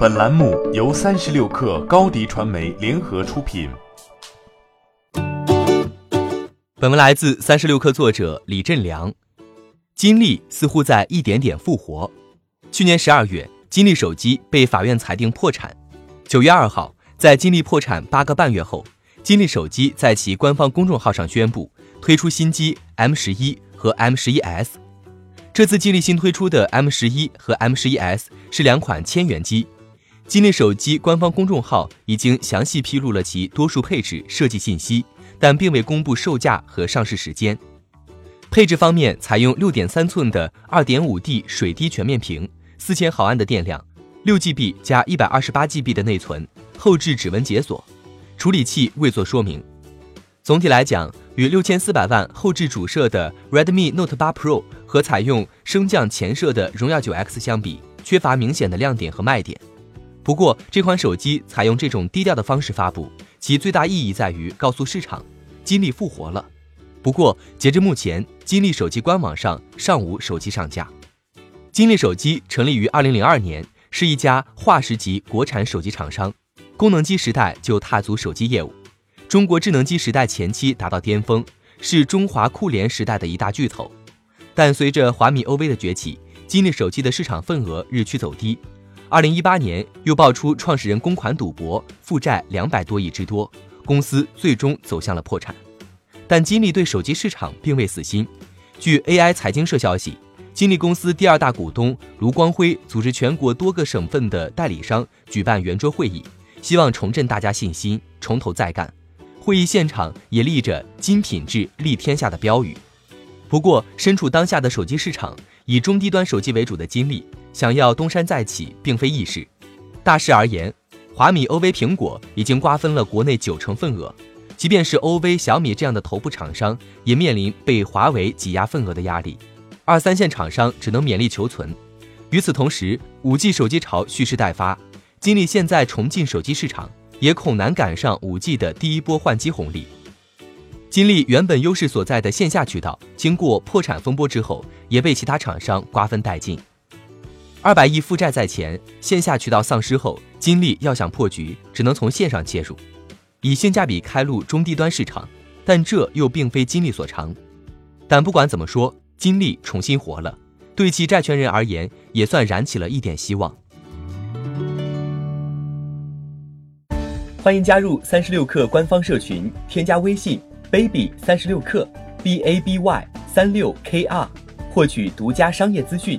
本栏目由三十六氪高低传媒联合出品。本文来自三十六氪作者李振良。金立似乎在一点点复活。去年十二月，金立手机被法院裁定破产。九月二号，在金立破产八个半月后，金立手机在其官方公众号上宣布推出新机 M 十一和 M 十一 S。这次金立新推出的 M 十一和 M 十一 S 是两款千元机。金立手机官方公众号已经详细披露了其多数配置、设计信息，但并未公布售价和上市时间。配置方面，采用六点三寸的二点五 D 水滴全面屏，四千毫安的电量，六 GB 加一百二十八 GB 的内存，后置指纹解锁。处理器未作说明。总体来讲，与六千四百万后置主摄的 Redmi Note 8 Pro 和采用升降前摄的荣耀九 X 相比，缺乏明显的亮点和卖点。不过，这款手机采用这种低调的方式发布，其最大意义在于告诉市场，金立复活了。不过，截至目前，金立手机官网上尚无手机上架。金立手机成立于二零零二年，是一家划时级国产手机厂商，功能机时代就踏足手机业务，中国智能机时代前期达到巅峰，是中华酷联时代的一大巨头。但随着华米 OV 的崛起，金立手机的市场份额日趋走低。二零一八年又爆出创始人公款赌博，负债两百多亿之多，公司最终走向了破产。但金立对手机市场并未死心。据 AI 财经社消息，金立公司第二大股东卢光辉组织全国多个省份的代理商举办圆桌会议，希望重振大家信心，从头再干。会议现场也立着“金品质，立天下”的标语。不过，身处当下的手机市场，以中低端手机为主的金立。想要东山再起，并非易事。大势而言，华米、OV、苹果已经瓜分了国内九成份额，即便是 OV、小米这样的头部厂商，也面临被华为挤压份额的压力。二三线厂商只能勉力求存。与此同时，5G 手机潮蓄势待发，金立现在重进手机市场，也恐难赶上 5G 的第一波换机红利。金立原本优势所在的线下渠道，经过破产风波之后，也被其他厂商瓜分殆尽。二百亿负债在前，线下渠道丧失后，金立要想破局，只能从线上切入，以性价比开路中低端市场。但这又并非金立所长。但不管怎么说，金立重新活了，对其债权人而言，也算燃起了一点希望。欢迎加入三十六氪官方社群，添加微信 baby 三十六氪 b a b y 三六 k r，获取独家商业资讯。